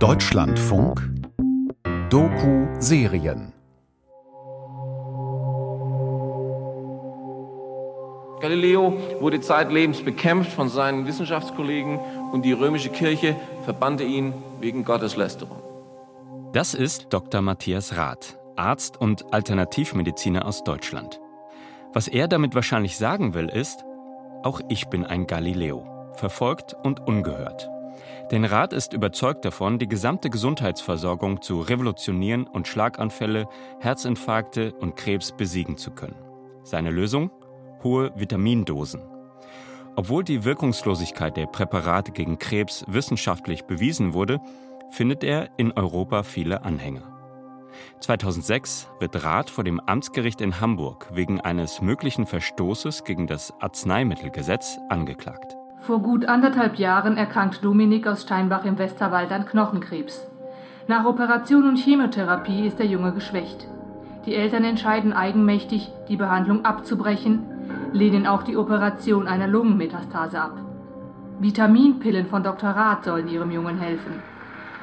Deutschlandfunk Doku-Serien Galileo wurde zeitlebens bekämpft von seinen Wissenschaftskollegen und die römische Kirche verbannte ihn wegen Gotteslästerung. Das ist Dr. Matthias Rath, Arzt und Alternativmediziner aus Deutschland. Was er damit wahrscheinlich sagen will, ist, auch ich bin ein Galileo, verfolgt und ungehört. Denn Rath ist überzeugt davon, die gesamte Gesundheitsversorgung zu revolutionieren und Schlaganfälle, Herzinfarkte und Krebs besiegen zu können. Seine Lösung? Hohe Vitamindosen. Obwohl die Wirkungslosigkeit der Präparate gegen Krebs wissenschaftlich bewiesen wurde, findet er in Europa viele Anhänger. 2006 wird Rath vor dem Amtsgericht in Hamburg wegen eines möglichen Verstoßes gegen das Arzneimittelgesetz angeklagt. Vor gut anderthalb Jahren erkrankt Dominik aus Steinbach im Westerwald an Knochenkrebs. Nach Operation und Chemotherapie ist der Junge geschwächt. Die Eltern entscheiden eigenmächtig, die Behandlung abzubrechen, lehnen auch die Operation einer Lungenmetastase ab. Vitaminpillen von Dr. Rath sollen ihrem Jungen helfen.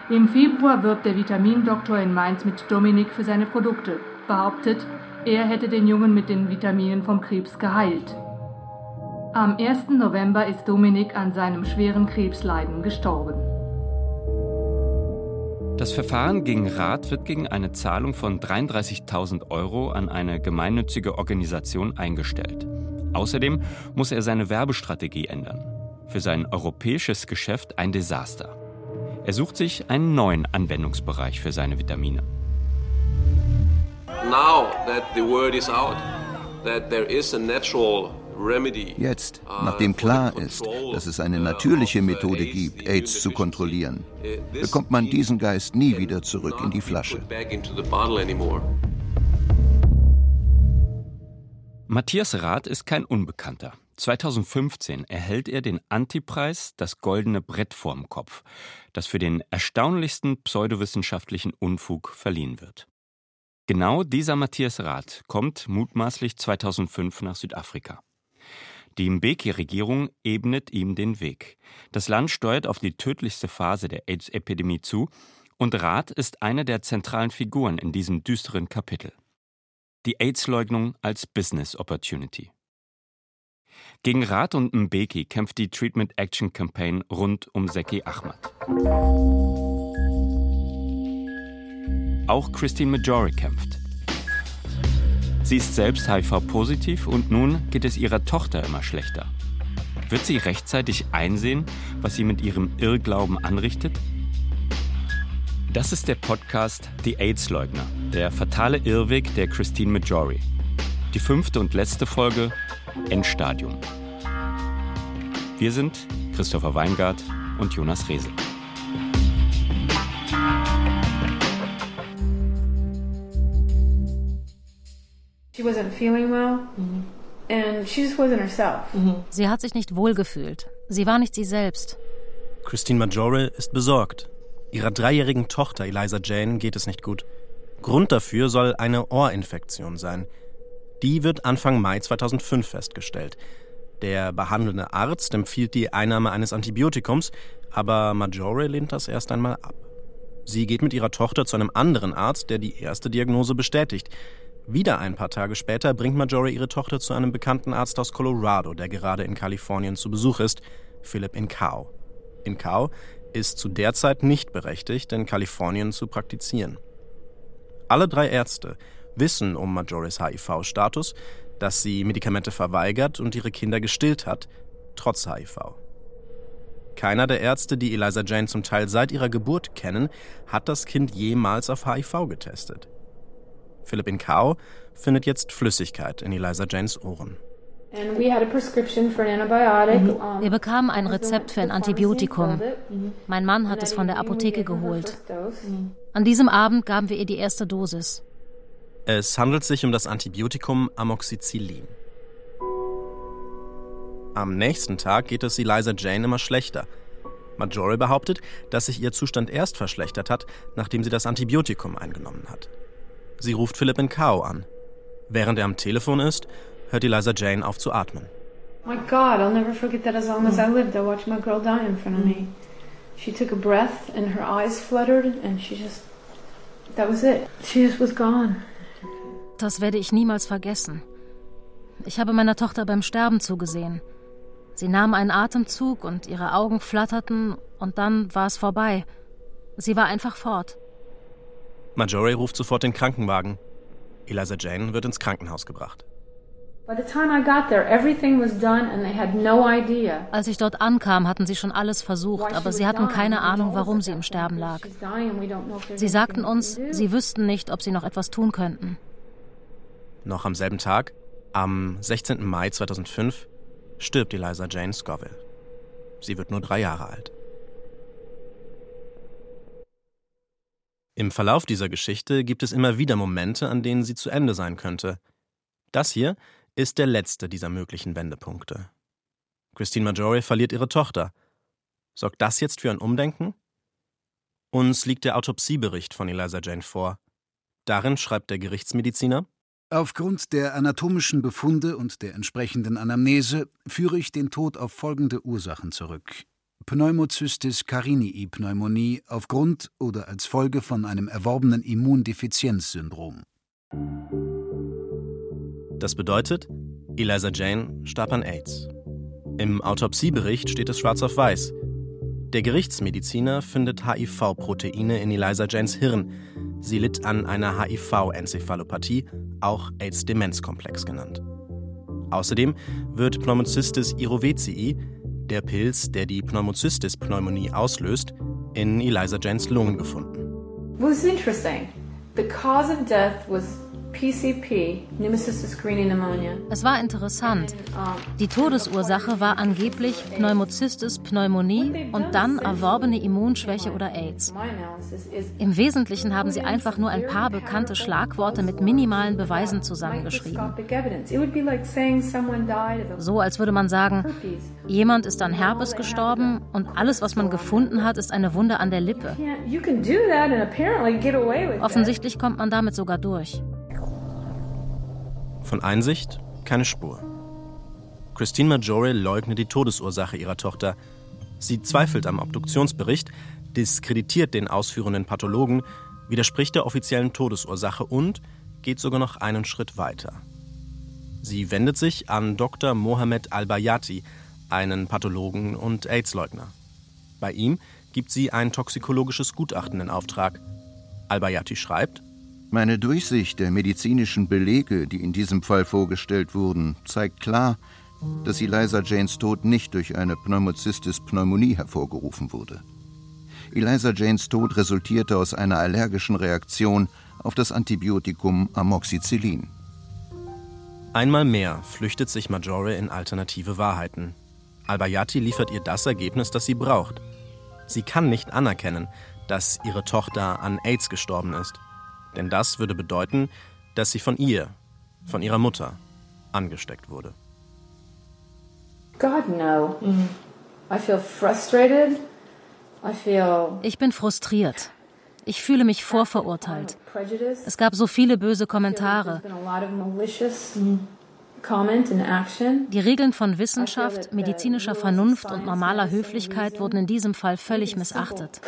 Im Februar wirbt der Vitamindoktor in Mainz mit Dominik für seine Produkte, behauptet, er hätte den Jungen mit den Vitaminen vom Krebs geheilt. Am 1. November ist Dominik an seinem schweren Krebsleiden gestorben. Das Verfahren gegen Rath wird gegen eine Zahlung von 33.000 Euro an eine gemeinnützige Organisation eingestellt. Außerdem muss er seine Werbestrategie ändern. Für sein europäisches Geschäft ein Desaster. Er sucht sich einen neuen Anwendungsbereich für seine Vitamine. Jetzt, nachdem klar ist, dass es eine natürliche Methode gibt, AIDS zu kontrollieren, bekommt man diesen Geist nie wieder zurück in die Flasche. Matthias Rath ist kein Unbekannter. 2015 erhält er den Antipreis Das Goldene Brett vorm Kopf, das für den erstaunlichsten pseudowissenschaftlichen Unfug verliehen wird. Genau dieser Matthias Rath kommt mutmaßlich 2005 nach Südafrika. Die Mbeki-Regierung ebnet ihm den Weg. Das Land steuert auf die tödlichste Phase der AIDS-Epidemie zu und Rath ist eine der zentralen Figuren in diesem düsteren Kapitel. Die AIDS-Leugnung als Business Opportunity. Gegen Rath und Mbeki kämpft die Treatment Action Campaign rund um Seki Ahmad. Auch Christine Majori kämpft. Sie ist selbst HIV-positiv und nun geht es ihrer Tochter immer schlechter. Wird sie rechtzeitig einsehen, was sie mit ihrem Irrglauben anrichtet? Das ist der Podcast Die AIDS-Leugner, der fatale Irrweg der Christine Majori. Die fünfte und letzte Folge Endstadium. Wir sind Christopher Weingart und Jonas Rehse. Sie hat sich nicht wohlgefühlt. Sie war nicht sie selbst. Christine Majore ist besorgt. Ihrer dreijährigen Tochter Eliza Jane geht es nicht gut. Grund dafür soll eine Ohrinfektion sein. Die wird Anfang Mai 2005 festgestellt. Der behandelnde Arzt empfiehlt die Einnahme eines Antibiotikums, aber Majore lehnt das erst einmal ab. Sie geht mit ihrer Tochter zu einem anderen Arzt, der die erste Diagnose bestätigt. Wieder ein paar Tage später bringt Majore ihre Tochter zu einem bekannten Arzt aus Colorado, der gerade in Kalifornien zu Besuch ist, Philip Incao. Incao ist zu der Zeit nicht berechtigt, in Kalifornien zu praktizieren. Alle drei Ärzte wissen um Majoris HIV-Status, dass sie Medikamente verweigert und ihre Kinder gestillt hat, trotz HIV. Keiner der Ärzte, die Eliza Jane zum Teil seit ihrer Geburt kennen, hat das Kind jemals auf HIV getestet. Philipp Incao findet jetzt Flüssigkeit in Eliza Janes Ohren. Mhm. Wir bekamen ein Rezept für ein Antibiotikum. Mein Mann hat es von der Apotheke geholt. An diesem Abend gaben wir ihr die erste Dosis. Es handelt sich um das Antibiotikum Amoxicillin. Am nächsten Tag geht es Eliza Jane immer schlechter. Majore behauptet, dass sich ihr Zustand erst verschlechtert hat, nachdem sie das Antibiotikum eingenommen hat. Sie ruft Philip Cow an. Während er am Telefon ist, hört Eliza Jane auf zu atmen. My God, I'll never forget that as long as I lived, I watched my girl die in front of me. She took a breath and her eyes fluttered and she just that was it. She just was gone. Das werde ich niemals vergessen. Ich habe meiner Tochter beim Sterben zugesehen. Sie nahm einen Atemzug und ihre Augen flatterten und dann war es vorbei. Sie war einfach fort. Marjorie ruft sofort den Krankenwagen. Eliza Jane wird ins Krankenhaus gebracht. Als ich dort ankam, hatten sie schon alles versucht, aber sie hatten keine Ahnung, warum sie im Sterben lag. Sie sagten uns, sie wüssten nicht, ob sie noch etwas tun könnten. Noch am selben Tag, am 16. Mai 2005, stirbt Eliza Jane Scoville. Sie wird nur drei Jahre alt. Im Verlauf dieser Geschichte gibt es immer wieder Momente, an denen sie zu Ende sein könnte. Das hier ist der letzte dieser möglichen Wendepunkte. Christine Majore verliert ihre Tochter. Sorgt das jetzt für ein Umdenken? Uns liegt der Autopsiebericht von Eliza Jane vor. Darin schreibt der Gerichtsmediziner Aufgrund der anatomischen Befunde und der entsprechenden Anamnese führe ich den Tod auf folgende Ursachen zurück. Pneumocystis carinii Pneumonie aufgrund oder als Folge von einem erworbenen Immundefizienzsyndrom. Das bedeutet, Eliza Jane starb an AIDS. Im Autopsiebericht steht es schwarz auf weiß. Der Gerichtsmediziner findet HIV-Proteine in Eliza Janes Hirn. Sie litt an einer HIV-Enzephalopathie, auch AIDS-Demenzkomplex genannt. Außerdem wird Pneumocystis irovecii, der Pilz, der die Pneumocystis-Pneumonie auslöst, in Eliza Janes Lungen gefunden. Was interesting. The cause of death was PCP, Es war interessant. Die Todesursache war angeblich Pneumocystis Pneumonie und dann erworbene Immunschwäche oder AIDS. Im Wesentlichen haben sie einfach nur ein paar bekannte Schlagworte mit minimalen Beweisen zusammengeschrieben. So als würde man sagen, jemand ist an Herpes gestorben und alles, was man gefunden hat, ist eine Wunde an der Lippe. Offensichtlich kommt man damit sogar durch. Von Einsicht keine Spur. Christine Majore leugnet die Todesursache ihrer Tochter. Sie zweifelt am Obduktionsbericht, diskreditiert den ausführenden Pathologen, widerspricht der offiziellen Todesursache und geht sogar noch einen Schritt weiter. Sie wendet sich an Dr. Mohamed Al-Bayati, einen Pathologen und AIDS-Leugner. Bei ihm gibt sie ein toxikologisches Gutachten in Auftrag. Al-Bayati schreibt: meine Durchsicht der medizinischen Belege, die in diesem Fall vorgestellt wurden, zeigt klar, dass Eliza Janes Tod nicht durch eine Pneumocystis Pneumonie hervorgerufen wurde. Eliza Janes Tod resultierte aus einer allergischen Reaktion auf das Antibiotikum Amoxicillin. Einmal mehr flüchtet sich Majore in alternative Wahrheiten. Albayati liefert ihr das Ergebnis, das sie braucht. Sie kann nicht anerkennen, dass ihre Tochter an AIDS gestorben ist. Denn das würde bedeuten, dass sie von ihr, von ihrer Mutter, angesteckt wurde. God no. Mm. I feel frustrated. I feel ich bin frustriert. Ich fühle mich vorverurteilt. Es gab so viele böse Kommentare. Die Regeln von Wissenschaft, medizinischer Vernunft und normaler Höflichkeit wurden in diesem Fall völlig missachtet.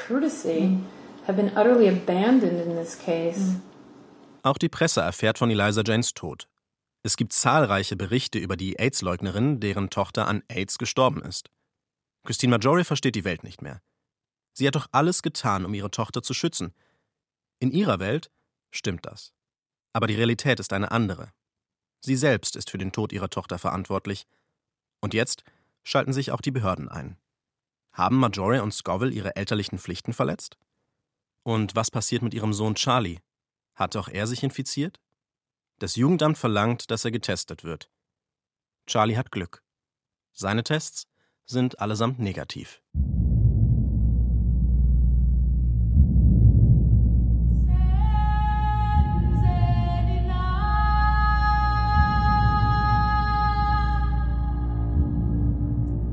Auch die Presse erfährt von Eliza Janes Tod. Es gibt zahlreiche Berichte über die AIDS-Leugnerin, deren Tochter an AIDS gestorben ist. Christine Majore versteht die Welt nicht mehr. Sie hat doch alles getan, um ihre Tochter zu schützen. In ihrer Welt stimmt das. Aber die Realität ist eine andere. Sie selbst ist für den Tod ihrer Tochter verantwortlich. Und jetzt schalten sich auch die Behörden ein. Haben Majore und Scoville ihre elterlichen Pflichten verletzt? Und was passiert mit ihrem Sohn Charlie? Hat auch er sich infiziert? Das Jugendamt verlangt, dass er getestet wird. Charlie hat Glück. Seine Tests sind allesamt negativ.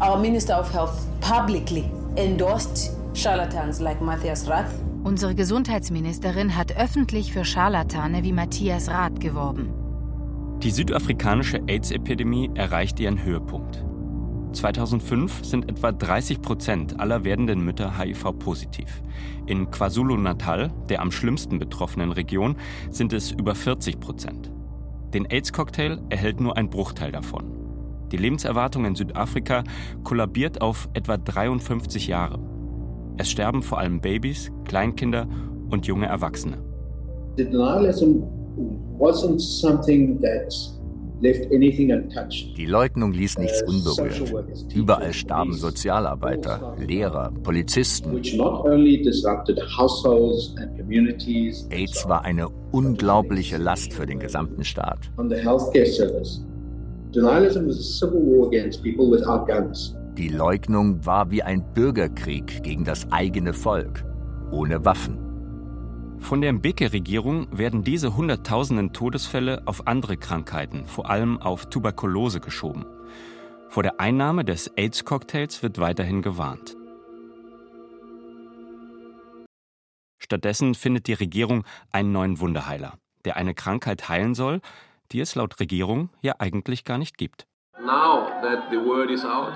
Our Minister of Health publicly endorsed charlatans like Matthias Rath Unsere Gesundheitsministerin hat öffentlich für Scharlatane wie Matthias Rath geworben. Die südafrikanische AIDS-Epidemie erreicht ihren Höhepunkt. 2005 sind etwa 30 Prozent aller werdenden Mütter HIV-positiv. In KwaZulu-Natal, der am schlimmsten betroffenen Region, sind es über 40 Prozent. Den AIDS-Cocktail erhält nur ein Bruchteil davon. Die Lebenserwartung in Südafrika kollabiert auf etwa 53 Jahre. Es sterben vor allem Babys, Kleinkinder und junge Erwachsene. Denialism die Leugnung ließ nichts unberührt. Überall starben Sozialarbeiter, Lehrer, Polizisten. AIDS war eine unglaubliche Last für den gesamten Staat. Die Leugnung war wie ein Bürgerkrieg gegen das eigene Volk, ohne Waffen. Von der Mbeke-Regierung werden diese Hunderttausenden Todesfälle auf andere Krankheiten, vor allem auf Tuberkulose, geschoben. Vor der Einnahme des AIDS-Cocktails wird weiterhin gewarnt. Stattdessen findet die Regierung einen neuen Wunderheiler, der eine Krankheit heilen soll, die es laut Regierung ja eigentlich gar nicht gibt. Now that the word is out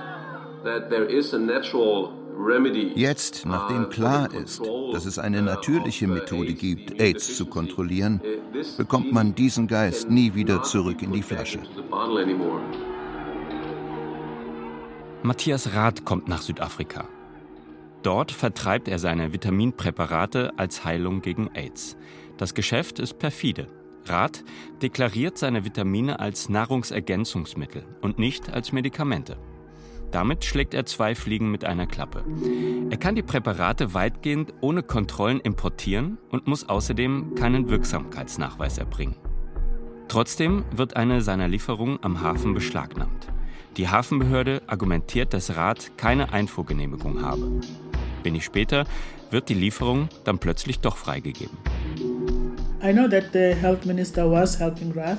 Jetzt, nachdem klar ist, dass es eine natürliche Methode gibt, AIDS zu kontrollieren, bekommt man diesen Geist nie wieder zurück in die Flasche. Matthias Rath kommt nach Südafrika. Dort vertreibt er seine Vitaminpräparate als Heilung gegen AIDS. Das Geschäft ist perfide. Rath deklariert seine Vitamine als Nahrungsergänzungsmittel und nicht als Medikamente. Damit schlägt er zwei Fliegen mit einer Klappe. Er kann die Präparate weitgehend ohne Kontrollen importieren und muss außerdem keinen Wirksamkeitsnachweis erbringen. Trotzdem wird eine seiner Lieferungen am Hafen beschlagnahmt. Die Hafenbehörde argumentiert, dass Rat keine Einfuhrgenehmigung habe. Wenig später wird die Lieferung dann plötzlich doch freigegeben.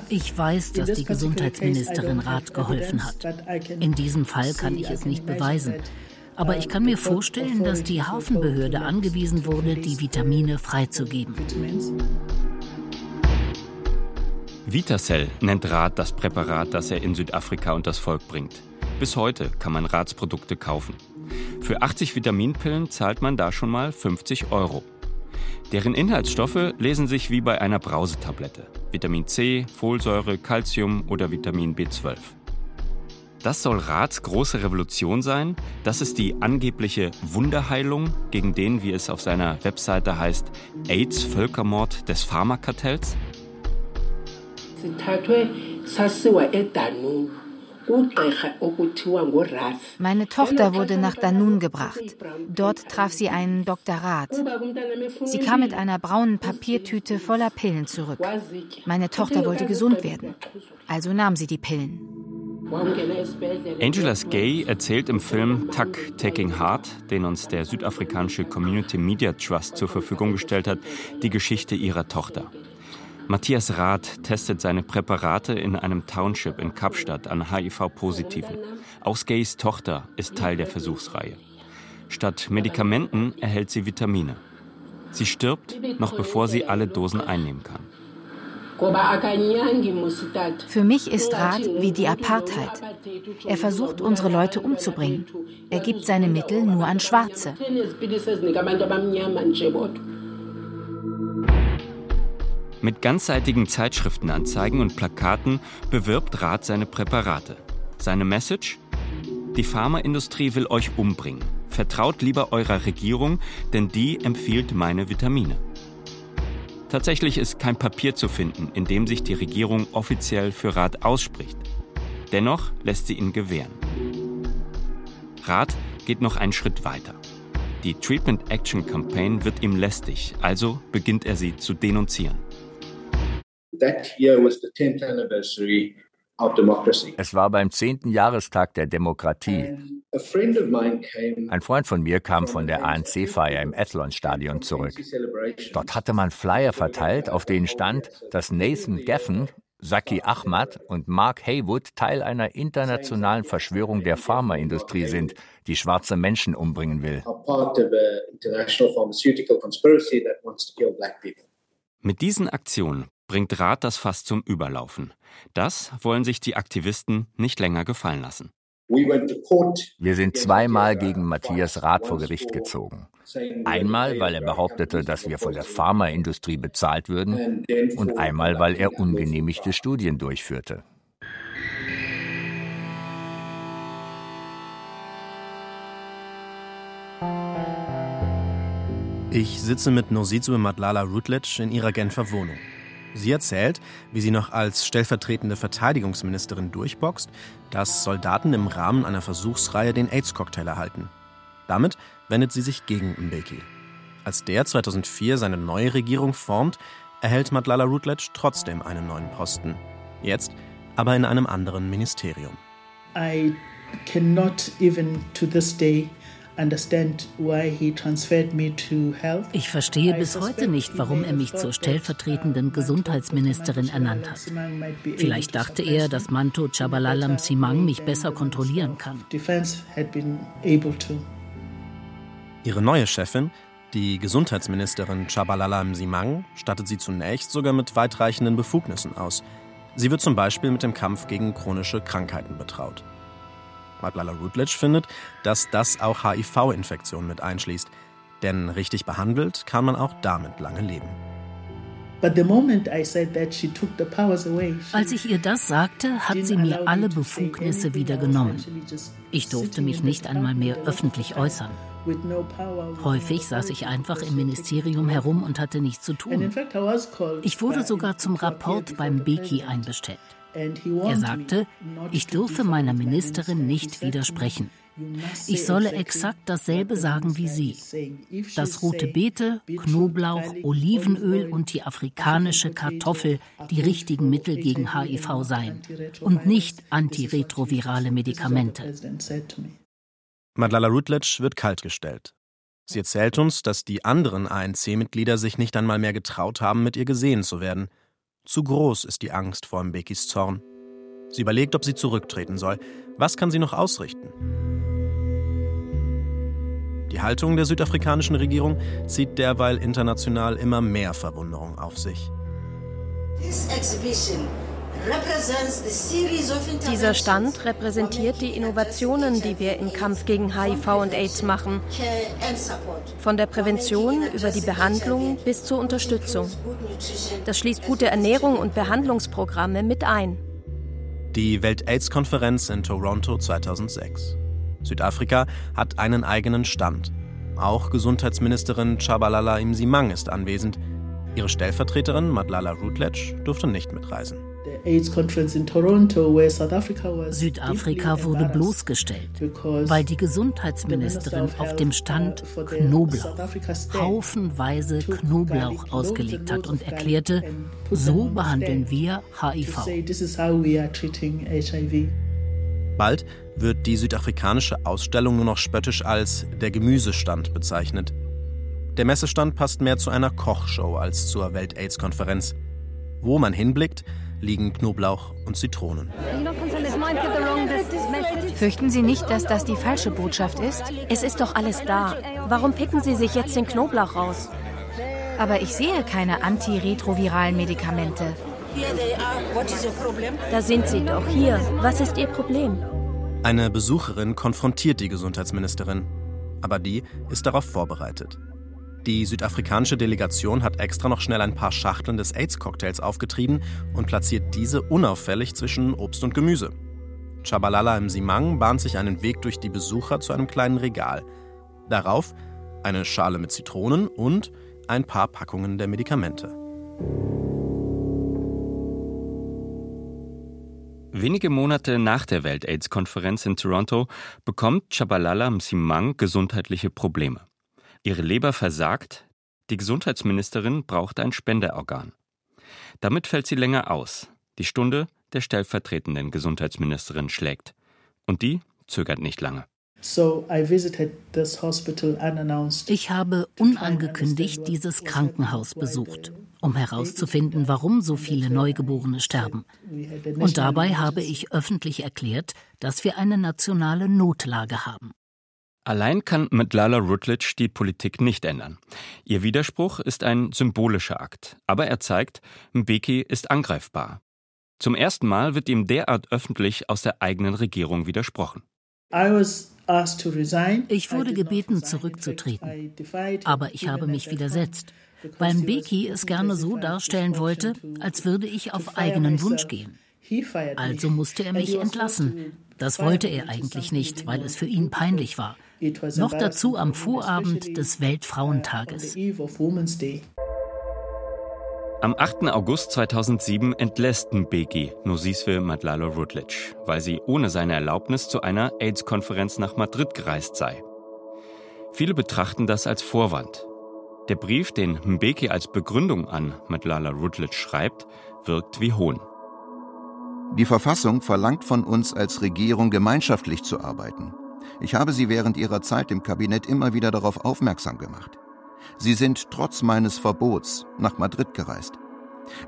Ich weiß, dass die Gesundheitsministerin Rath geholfen hat. In diesem Fall kann ich es nicht beweisen. Aber ich kann mir vorstellen, dass die Hafenbehörde angewiesen wurde, die Vitamine freizugeben. Vitacell nennt Rath das Präparat, das er in Südafrika und das Volk bringt. Bis heute kann man Raths Produkte kaufen. Für 80 Vitaminpillen zahlt man da schon mal 50 Euro. Deren Inhaltsstoffe lesen sich wie bei einer Brausetablette. Vitamin C, Folsäure, Calcium oder Vitamin B12. Das soll Raths große Revolution sein. Das ist die angebliche Wunderheilung, gegen den, wie es auf seiner Webseite heißt, AIDS-Völkermord des Pharmakartells. Meine Tochter wurde nach Danun gebracht. Dort traf sie einen Dr. Rath. Sie kam mit einer braunen Papiertüte voller Pillen zurück. Meine Tochter wollte gesund werden. Also nahm sie die Pillen. Angela Gay erzählt im Film Tuck Taking Heart, den uns der südafrikanische Community Media Trust zur Verfügung gestellt hat, die Geschichte ihrer Tochter. Matthias Rath testet seine Präparate in einem Township in Kapstadt an HIV-Positiven. Auch Skays Tochter ist Teil der Versuchsreihe. Statt Medikamenten erhält sie Vitamine. Sie stirbt, noch bevor sie alle Dosen einnehmen kann. Für mich ist Rath wie die Apartheid. Er versucht, unsere Leute umzubringen. Er gibt seine Mittel nur an Schwarze. Mit ganzseitigen Zeitschriftenanzeigen und Plakaten bewirbt Rath seine Präparate. Seine Message? Die Pharmaindustrie will euch umbringen. Vertraut lieber eurer Regierung, denn die empfiehlt meine Vitamine. Tatsächlich ist kein Papier zu finden, in dem sich die Regierung offiziell für Rath ausspricht. Dennoch lässt sie ihn gewähren. Rath geht noch einen Schritt weiter. Die Treatment Action Campaign wird ihm lästig, also beginnt er sie zu denunzieren. Es war beim zehnten Jahrestag der Demokratie. Ein Freund von mir kam von der ANC-Feier im Athlon-Stadion zurück. Dort hatte man Flyer verteilt, auf denen stand, dass Nathan Geffen, Saki Ahmad und Mark Haywood Teil einer internationalen Verschwörung der Pharmaindustrie sind, die schwarze Menschen umbringen will. Mit diesen Aktionen bringt Rat das Fass zum Überlaufen. Das wollen sich die Aktivisten nicht länger gefallen lassen. Wir sind zweimal gegen Matthias Rath vor Gericht gezogen. Einmal, weil er behauptete, dass wir von der Pharmaindustrie bezahlt würden, und einmal, weil er ungenehmigte Studien durchführte. Ich sitze mit Nosizwe Madlala Rutledge in ihrer Genfer Wohnung. Sie erzählt, wie sie noch als stellvertretende Verteidigungsministerin durchboxt, dass Soldaten im Rahmen einer Versuchsreihe den AIDS-Cocktail erhalten. Damit wendet sie sich gegen Mbeki. Als der 2004 seine neue Regierung formt, erhält Madlala Rutledge trotzdem einen neuen Posten. Jetzt aber in einem anderen Ministerium. I cannot even to this day ich verstehe bis heute nicht, warum er mich zur stellvertretenden Gesundheitsministerin ernannt hat. Vielleicht dachte er, dass Manto Chabalalam Simang mich besser kontrollieren kann. Ihre neue Chefin, die Gesundheitsministerin Chabalalam Simang, stattet sie zunächst sogar mit weitreichenden Befugnissen aus. Sie wird zum Beispiel mit dem Kampf gegen chronische Krankheiten betraut. Madlala Rutledge findet, dass das auch HIV-Infektionen mit einschließt. Denn richtig behandelt kann man auch damit lange leben. Als ich ihr das sagte, hat sie mir alle Befugnisse wieder genommen. Ich durfte mich nicht einmal mehr öffentlich äußern. Häufig saß ich einfach im Ministerium herum und hatte nichts zu tun. Ich wurde sogar zum Rapport beim Beki einbestellt. Er sagte, ich dürfe meiner Ministerin nicht widersprechen. Ich solle exakt dasselbe sagen wie sie. Dass rote Beete, Knoblauch, Olivenöl und die afrikanische Kartoffel die richtigen Mittel gegen HIV seien und nicht antiretrovirale Medikamente. Madlala Rutledge wird kaltgestellt. Sie erzählt uns, dass die anderen ANC-Mitglieder sich nicht einmal mehr getraut haben, mit ihr gesehen zu werden – zu groß ist die Angst vor Mbekis Zorn. Sie überlegt, ob sie zurücktreten soll. Was kann sie noch ausrichten? Die Haltung der südafrikanischen Regierung zieht derweil international immer mehr Verwunderung auf sich. This exhibition dieser Stand repräsentiert die Innovationen, die wir im Kampf gegen HIV und AIDS machen. Von der Prävention über die Behandlung bis zur Unterstützung. Das schließt gute Ernährung und Behandlungsprogramme mit ein. Die Welt-AIDS-Konferenz in Toronto 2006. Südafrika hat einen eigenen Stand. Auch Gesundheitsministerin Chabalala Imsimang ist anwesend. Ihre Stellvertreterin Madlala Rutledge durfte nicht mitreisen. Südafrika wurde bloßgestellt, weil die Gesundheitsministerin auf dem Stand Knoblauch, haufenweise Knoblauch ausgelegt hat und erklärte, so behandeln wir HIV. Bald wird die südafrikanische Ausstellung nur noch spöttisch als der Gemüsestand bezeichnet. Der Messestand passt mehr zu einer Kochshow als zur Welt-AIDS-Konferenz. Wo man hinblickt, liegen Knoblauch und Zitronen. Fürchten Sie nicht, dass das die falsche Botschaft ist? Es ist doch alles da. Warum picken Sie sich jetzt den Knoblauch raus? Aber ich sehe keine antiretroviralen Medikamente. Da sind sie doch. Hier. Was ist Ihr Problem? Eine Besucherin konfrontiert die Gesundheitsministerin. Aber die ist darauf vorbereitet. Die südafrikanische Delegation hat extra noch schnell ein paar Schachteln des AIDS-Cocktails aufgetrieben und platziert diese unauffällig zwischen Obst und Gemüse. Chabalala im Simang bahnt sich einen Weg durch die Besucher zu einem kleinen Regal. Darauf eine Schale mit Zitronen und ein paar Packungen der Medikamente. Wenige Monate nach der Welt-AIDS-Konferenz in Toronto bekommt Chabalala Msimang gesundheitliche Probleme. Ihre Leber versagt, die Gesundheitsministerin braucht ein Spenderorgan. Damit fällt sie länger aus. Die Stunde der stellvertretenden Gesundheitsministerin schlägt. Und die zögert nicht lange. Ich habe unangekündigt dieses Krankenhaus besucht, um herauszufinden, warum so viele Neugeborene sterben. Und dabei habe ich öffentlich erklärt, dass wir eine nationale Notlage haben. Allein kann Madlala Rutledge die Politik nicht ändern. Ihr Widerspruch ist ein symbolischer Akt, aber er zeigt, Mbeki ist angreifbar. Zum ersten Mal wird ihm derart öffentlich aus der eigenen Regierung widersprochen. Ich wurde gebeten, zurückzutreten, aber ich habe mich widersetzt, weil Mbeki es gerne so darstellen wollte, als würde ich auf eigenen Wunsch gehen. Also musste er mich entlassen. Das wollte er eigentlich nicht, weil es für ihn peinlich war. Noch dazu am Vorabend des Weltfrauentages. Am 8. August 2007 entlässt Mbeki Nosiswe Madlalo Rutledge, weil sie ohne seine Erlaubnis zu einer AIDS-Konferenz nach Madrid gereist sei. Viele betrachten das als Vorwand. Der Brief, den Mbeki als Begründung an Madlala Rutledge schreibt, wirkt wie Hohn. Die Verfassung verlangt von uns als Regierung gemeinschaftlich zu arbeiten. Ich habe Sie während Ihrer Zeit im Kabinett immer wieder darauf aufmerksam gemacht. Sie sind trotz meines Verbots nach Madrid gereist.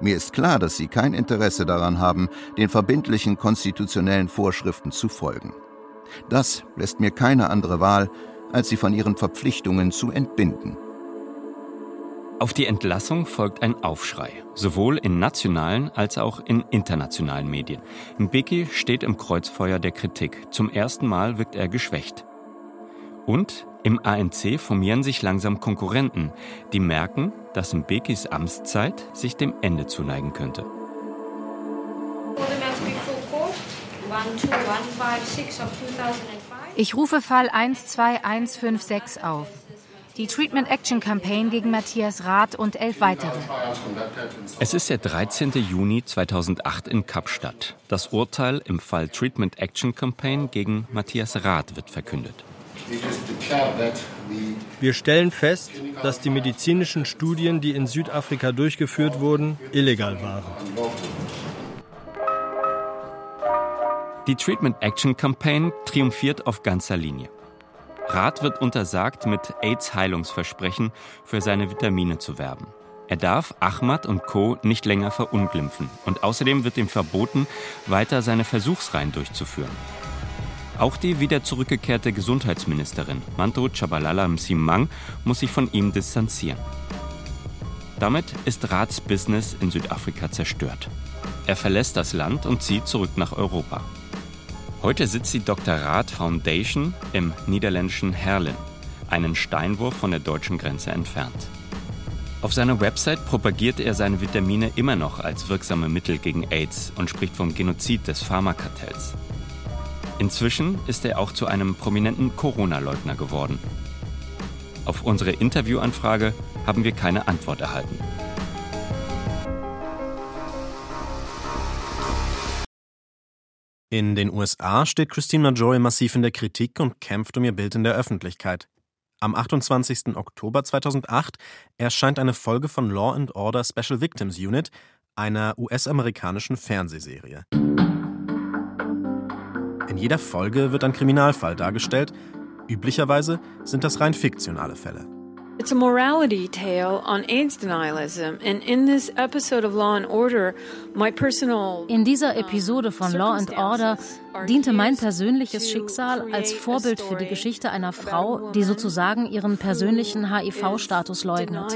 Mir ist klar, dass Sie kein Interesse daran haben, den verbindlichen konstitutionellen Vorschriften zu folgen. Das lässt mir keine andere Wahl, als Sie von Ihren Verpflichtungen zu entbinden. Auf die Entlassung folgt ein Aufschrei, sowohl in nationalen als auch in internationalen Medien. Mbeki steht im Kreuzfeuer der Kritik. Zum ersten Mal wirkt er geschwächt. Und im ANC formieren sich langsam Konkurrenten, die merken, dass Mbekis Amtszeit sich dem Ende zuneigen könnte. Ich rufe Fall 12156 auf. Die Treatment Action Campaign gegen Matthias Rath und elf weitere. Es ist der 13. Juni 2008 in Kapstadt. Das Urteil im Fall Treatment Action Campaign gegen Matthias Rath wird verkündet. Wir stellen fest, dass die medizinischen Studien, die in Südafrika durchgeführt wurden, illegal waren. Die Treatment Action Campaign triumphiert auf ganzer Linie. Rath wird untersagt, mit AIDS-Heilungsversprechen für seine Vitamine zu werben. Er darf Ahmad und Co. nicht länger verunglimpfen und außerdem wird ihm verboten, weiter seine Versuchsreihen durchzuführen. Auch die wieder zurückgekehrte Gesundheitsministerin Manto Chabalala Msimang muss sich von ihm distanzieren. Damit ist Rats Business in Südafrika zerstört. Er verlässt das Land und zieht zurück nach Europa. Heute sitzt die Dr. Rath Foundation im niederländischen Herlen, einen Steinwurf von der deutschen Grenze entfernt. Auf seiner Website propagiert er seine Vitamine immer noch als wirksame Mittel gegen AIDS und spricht vom Genozid des Pharmakartells. Inzwischen ist er auch zu einem prominenten Corona-Leugner geworden. Auf unsere Interviewanfrage haben wir keine Antwort erhalten. In den USA steht Christine Marjorie massiv in der Kritik und kämpft um ihr Bild in der Öffentlichkeit. Am 28. Oktober 2008 erscheint eine Folge von Law and Order Special Victims Unit, einer US-amerikanischen Fernsehserie. In jeder Folge wird ein Kriminalfall dargestellt. Üblicherweise sind das rein fiktionale Fälle. It's a morality tale on AIDS denialism and in this episode of Law and Order my personal In dieser Episode von Law and Order diente mein persönliches Schicksal als Vorbild für die Geschichte einer Frau, die sozusagen ihren persönlichen HIV-Status leugnet.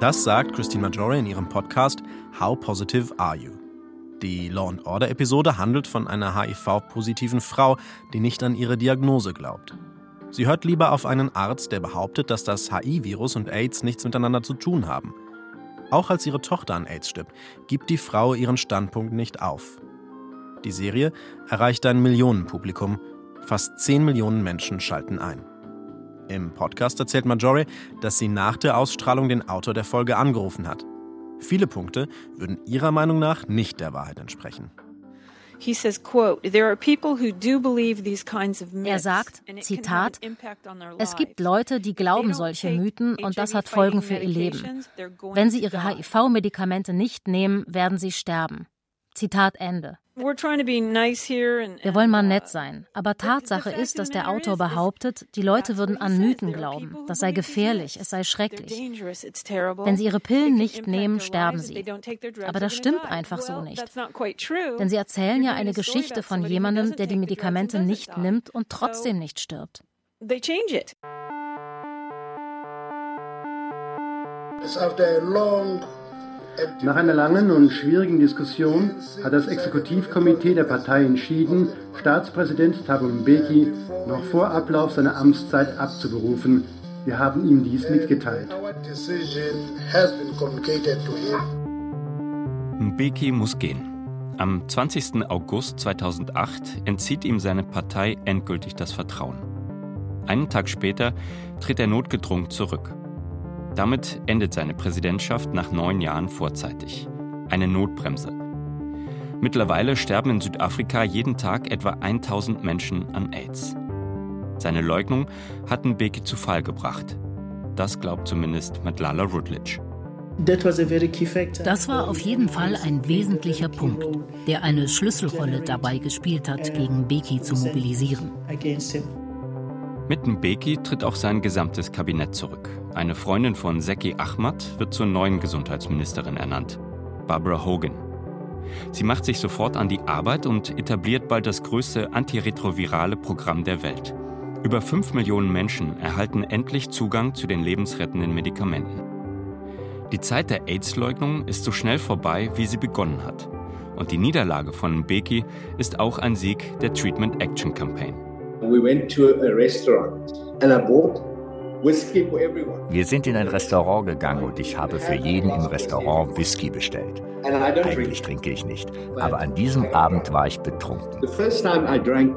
Das sagt Christine Majore in ihrem Podcast How Positive Are You? Die Law and Order Episode handelt von einer HIV-positiven Frau, die nicht an ihre Diagnose glaubt. Sie hört lieber auf einen Arzt, der behauptet, dass das HIV-Virus und AIDS nichts miteinander zu tun haben. Auch als ihre Tochter an AIDS stirbt, gibt die Frau ihren Standpunkt nicht auf. Die Serie erreicht ein Millionenpublikum. Fast 10 Millionen Menschen schalten ein. Im Podcast erzählt Marjorie, dass sie nach der Ausstrahlung den Autor der Folge angerufen hat. Viele Punkte würden ihrer Meinung nach nicht der Wahrheit entsprechen. Er sagt, Zitat, es gibt Leute, die glauben solche Mythen und das hat Folgen für ihr Leben. Wenn sie ihre HIV-Medikamente nicht nehmen, werden sie sterben. Zitat Ende. Wir wollen mal nett sein, aber Tatsache ist, dass der Autor behauptet, die Leute würden an Mythen glauben. Das sei gefährlich, es sei schrecklich. Wenn sie ihre Pillen nicht nehmen, sterben sie. Aber das stimmt einfach so nicht. Denn sie erzählen ja eine Geschichte von jemandem, der die Medikamente nicht nimmt und trotzdem nicht stirbt. After a long Nach einer langen und schwierigen Diskussion hat das Exekutivkomitee der Partei entschieden, Staatspräsident Thabo Mbeki noch vor Ablauf seiner Amtszeit abzuberufen. Wir haben ihm dies mitgeteilt. Mbeki muss gehen. Am 20. August 2008 entzieht ihm seine Partei endgültig das Vertrauen. Einen Tag später tritt er notgedrungen zurück. Damit endet seine Präsidentschaft nach neun Jahren vorzeitig. Eine Notbremse. Mittlerweile sterben in Südafrika jeden Tag etwa 1000 Menschen an AIDS. Seine Leugnung hat Mbeki zu Fall gebracht. Das glaubt zumindest Madlala Rutledge. Das war auf jeden Fall ein wesentlicher Punkt, der eine Schlüsselrolle dabei gespielt hat, gegen Beki zu mobilisieren. Mit Mbeki tritt auch sein gesamtes Kabinett zurück. Eine Freundin von Zeki Ahmad wird zur neuen Gesundheitsministerin ernannt, Barbara Hogan. Sie macht sich sofort an die Arbeit und etabliert bald das größte antiretrovirale Programm der Welt. Über 5 Millionen Menschen erhalten endlich Zugang zu den lebensrettenden Medikamenten. Die Zeit der AIDS-Leugnung ist so schnell vorbei, wie sie begonnen hat. Und die Niederlage von Mbeki ist auch ein Sieg der Treatment Action Campaign. We went to a restaurant and I bought wir sind in ein Restaurant gegangen und ich habe für jeden im Restaurant Whisky bestellt. Eigentlich trinke ich nicht, aber an diesem Abend war ich betrunken.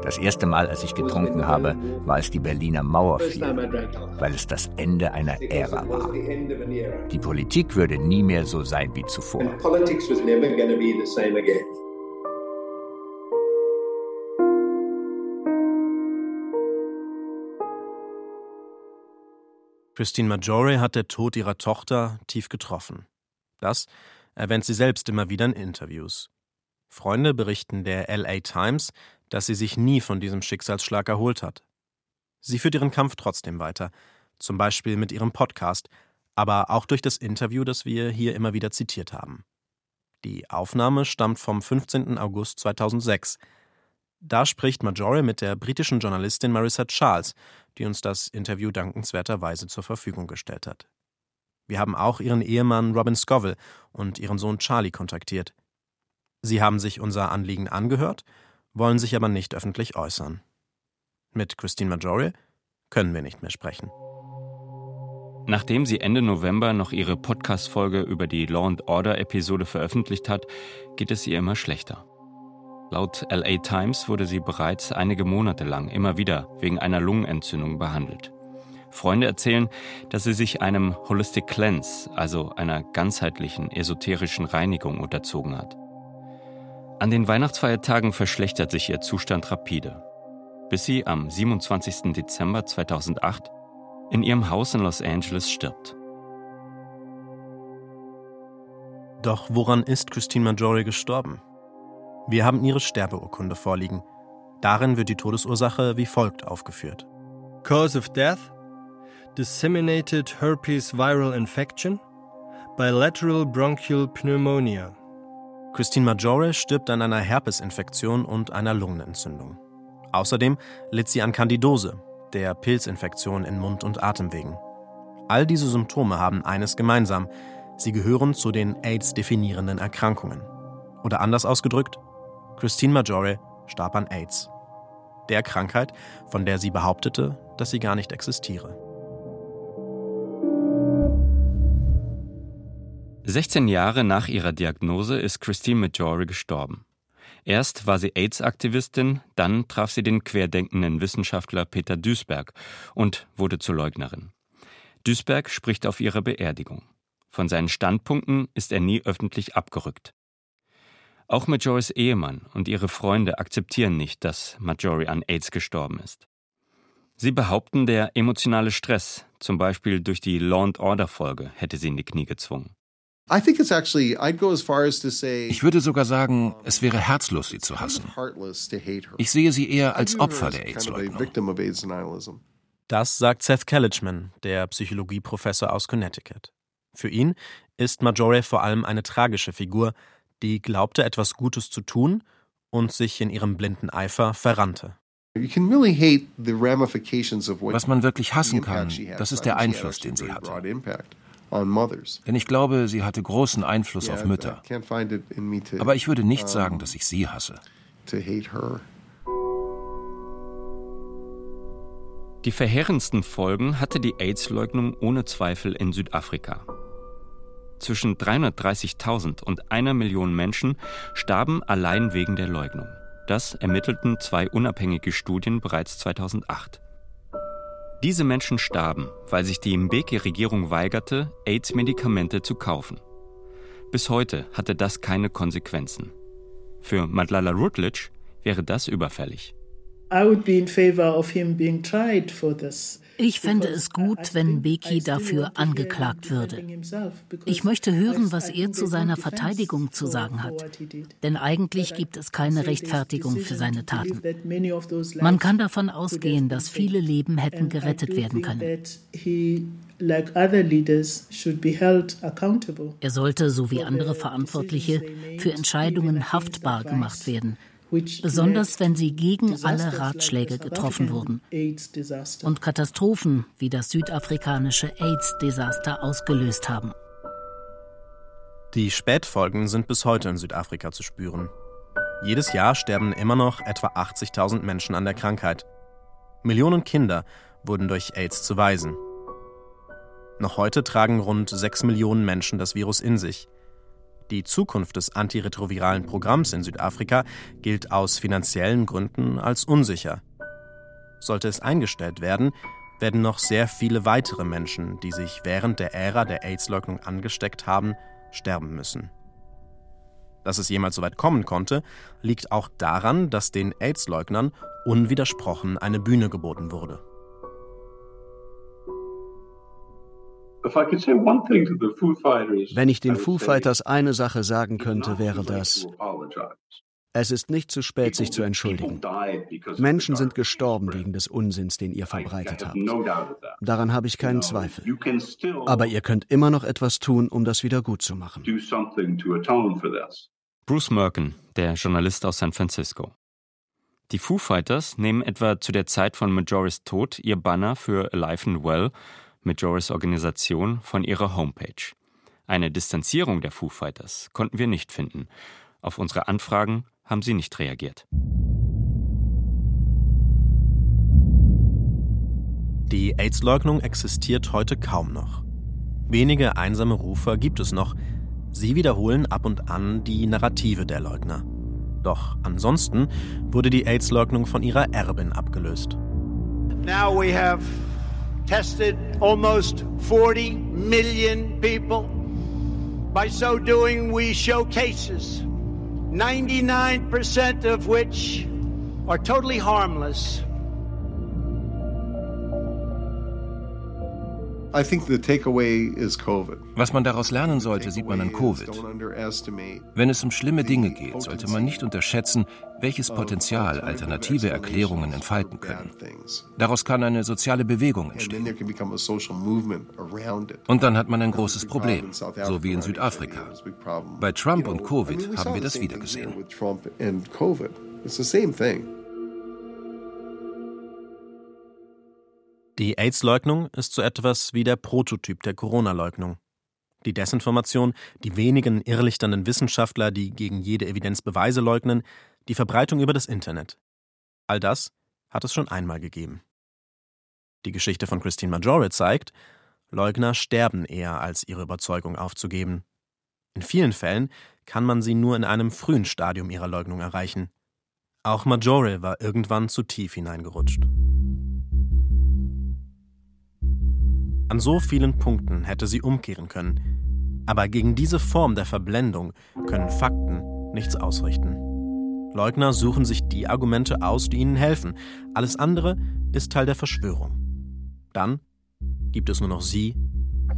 Das erste Mal, als ich getrunken habe, war es die Berliner Mauer fiel, weil es das Ende einer Ära war. Die Politik würde nie mehr so sein wie zuvor. Christine Maggiore hat der Tod ihrer Tochter tief getroffen. Das erwähnt sie selbst immer wieder in Interviews. Freunde berichten der LA Times, dass sie sich nie von diesem Schicksalsschlag erholt hat. Sie führt ihren Kampf trotzdem weiter, zum Beispiel mit ihrem Podcast, aber auch durch das Interview, das wir hier immer wieder zitiert haben. Die Aufnahme stammt vom 15. August 2006. Da spricht Majore mit der britischen Journalistin Marissa Charles, die uns das Interview dankenswerterweise zur Verfügung gestellt hat. Wir haben auch ihren Ehemann Robin Scoville und ihren Sohn Charlie kontaktiert. Sie haben sich unser Anliegen angehört, wollen sich aber nicht öffentlich äußern. Mit Christine Majore können wir nicht mehr sprechen. Nachdem sie Ende November noch ihre Podcast-Folge über die Law and Order-Episode veröffentlicht hat, geht es ihr immer schlechter. Laut LA Times wurde sie bereits einige Monate lang immer wieder wegen einer Lungenentzündung behandelt. Freunde erzählen, dass sie sich einem Holistic Cleanse, also einer ganzheitlichen esoterischen Reinigung unterzogen hat. An den Weihnachtsfeiertagen verschlechtert sich ihr Zustand rapide, bis sie am 27. Dezember 2008 in ihrem Haus in Los Angeles stirbt. Doch woran ist Christine Maggiore gestorben? Wir haben ihre Sterbeurkunde vorliegen. Darin wird die Todesursache wie folgt aufgeführt. Cause of death Disseminated herpes viral infection Bilateral bronchial pneumonia Christine Maggiore stirbt an einer Herpesinfektion und einer Lungenentzündung. Außerdem litt sie an Candidose, der Pilzinfektion in Mund- und Atemwegen. All diese Symptome haben eines gemeinsam. Sie gehören zu den AIDS-definierenden Erkrankungen. Oder anders ausgedrückt, Christine Maggiore starb an AIDS. Der Krankheit, von der sie behauptete, dass sie gar nicht existiere. 16 Jahre nach ihrer Diagnose ist Christine Maggiore gestorben. Erst war sie AIDS-Aktivistin, dann traf sie den querdenkenden Wissenschaftler Peter Duisberg und wurde zur Leugnerin. Duisberg spricht auf ihrer Beerdigung. Von seinen Standpunkten ist er nie öffentlich abgerückt. Auch Majoris Ehemann und ihre Freunde akzeptieren nicht, dass Majori an AIDS gestorben ist. Sie behaupten, der emotionale Stress, zum Beispiel durch die Law and Order Folge, hätte sie in die Knie gezwungen. Ich würde sogar sagen, es wäre herzlos, sie zu hassen. Ich sehe sie eher als Opfer der AIDS-Leugnung. Das sagt Seth Kellichman, der Psychologieprofessor aus Connecticut. Für ihn ist Majore vor allem eine tragische Figur, die glaubte, etwas Gutes zu tun und sich in ihrem blinden Eifer verrannte. Was man wirklich hassen kann, das ist der Einfluss, den sie hatte. Denn ich glaube, sie hatte großen Einfluss auf Mütter. Aber ich würde nicht sagen, dass ich sie hasse. Die verheerendsten Folgen hatte die AIDS-Leugnung ohne Zweifel in Südafrika. Zwischen 330.000 und einer Million Menschen starben allein wegen der Leugnung. Das ermittelten zwei unabhängige Studien bereits 2008. Diese Menschen starben, weil sich die Mbeki-Regierung weigerte, AIDS-Medikamente zu kaufen. Bis heute hatte das keine Konsequenzen. Für Madlala Rutledge wäre das überfällig. I would be in favor of him being tried for this. Ich fände es gut, wenn Beki dafür angeklagt würde. Ich möchte hören, was er zu seiner Verteidigung zu sagen hat. Denn eigentlich gibt es keine Rechtfertigung für seine Taten. Man kann davon ausgehen, dass viele Leben hätten gerettet werden können. Er sollte, so wie andere Verantwortliche, für Entscheidungen haftbar gemacht werden besonders wenn sie gegen alle Ratschläge getroffen wurden und Katastrophen wie das südafrikanische AIDS-Desaster ausgelöst haben. Die Spätfolgen sind bis heute in Südafrika zu spüren. Jedes Jahr sterben immer noch etwa 80.000 Menschen an der Krankheit. Millionen Kinder wurden durch AIDS zu Waisen. Noch heute tragen rund 6 Millionen Menschen das Virus in sich. Die Zukunft des antiretroviralen Programms in Südafrika gilt aus finanziellen Gründen als unsicher. Sollte es eingestellt werden, werden noch sehr viele weitere Menschen, die sich während der Ära der AIDS-Leugnung angesteckt haben, sterben müssen. Dass es jemals so weit kommen konnte, liegt auch daran, dass den AIDS-Leugnern unwidersprochen eine Bühne geboten wurde. Wenn ich den Foo Fighters eine Sache sagen könnte, wäre das, es ist nicht zu spät, sich zu entschuldigen. Menschen sind gestorben wegen des Unsinns, den ihr verbreitet habt. Daran habe ich keinen Zweifel. Aber ihr könnt immer noch etwas tun, um das wieder gut zu machen. Bruce Merkin, der Journalist aus San Francisco. Die Foo Fighters nehmen etwa zu der Zeit von Majoris Tod ihr Banner für Alive and Well mit Joris Organisation von ihrer Homepage. Eine Distanzierung der Foo Fighters konnten wir nicht finden. Auf unsere Anfragen haben sie nicht reagiert. Die AIDS-Leugnung existiert heute kaum noch. Wenige einsame Rufer gibt es noch. Sie wiederholen ab und an die Narrative der Leugner. Doch ansonsten wurde die AIDS-Leugnung von ihrer Erbin abgelöst. Now we have tested almost 40 million people. By so doing, we show cases, 99% of which are totally harmless Was man daraus lernen sollte, sieht man an Covid. Wenn es um schlimme Dinge geht, sollte man nicht unterschätzen, welches Potenzial alternative Erklärungen entfalten können. Daraus kann eine soziale Bewegung entstehen. Und dann hat man ein großes Problem, so wie in Südafrika. Bei Trump und Covid haben wir das wieder gesehen. Die AIDS-Leugnung ist so etwas wie der Prototyp der Corona-Leugnung. Die Desinformation, die wenigen irrlichternden Wissenschaftler, die gegen jede Evidenz Beweise leugnen, die Verbreitung über das Internet. All das hat es schon einmal gegeben. Die Geschichte von Christine Majore zeigt, Leugner sterben eher, als ihre Überzeugung aufzugeben. In vielen Fällen kann man sie nur in einem frühen Stadium ihrer Leugnung erreichen. Auch Majore war irgendwann zu tief hineingerutscht. An so vielen Punkten hätte sie umkehren können. Aber gegen diese Form der Verblendung können Fakten nichts ausrichten. Leugner suchen sich die Argumente aus, die ihnen helfen. Alles andere ist Teil der Verschwörung. Dann gibt es nur noch sie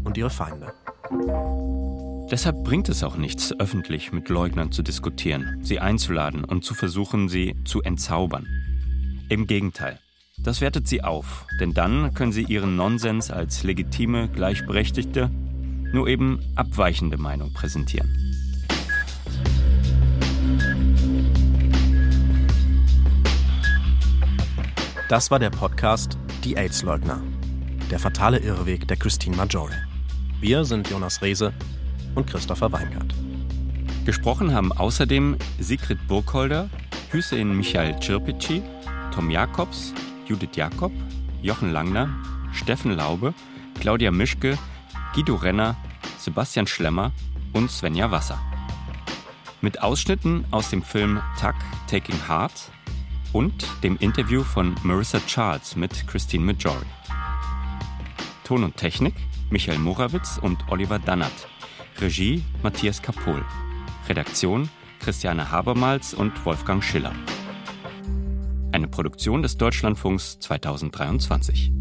und ihre Feinde. Deshalb bringt es auch nichts, öffentlich mit Leugnern zu diskutieren, sie einzuladen und zu versuchen, sie zu entzaubern. Im Gegenteil. Das wertet sie auf, denn dann können sie ihren Nonsens als legitime, gleichberechtigte, nur eben abweichende Meinung präsentieren. Das war der Podcast Die AIDS-Leugner. Der fatale Irrweg der Christine Majore. Wir sind Jonas Rehse und Christopher Weingart. Gesprochen haben außerdem Sigrid Burkholder, Hüseyin Michael Cirpici, Tom Jakobs, Judith Jakob, Jochen Langner, Steffen Laube, Claudia Mischke, Guido Renner, Sebastian Schlemmer und Svenja Wasser. Mit Ausschnitten aus dem Film Tuck Taking Heart und dem Interview von Marissa Charles mit Christine Majori. Ton und Technik Michael Morawitz und Oliver Dannert. Regie Matthias Kapohl. Redaktion Christiane Habermals und Wolfgang Schiller. Eine Produktion des Deutschlandfunks 2023.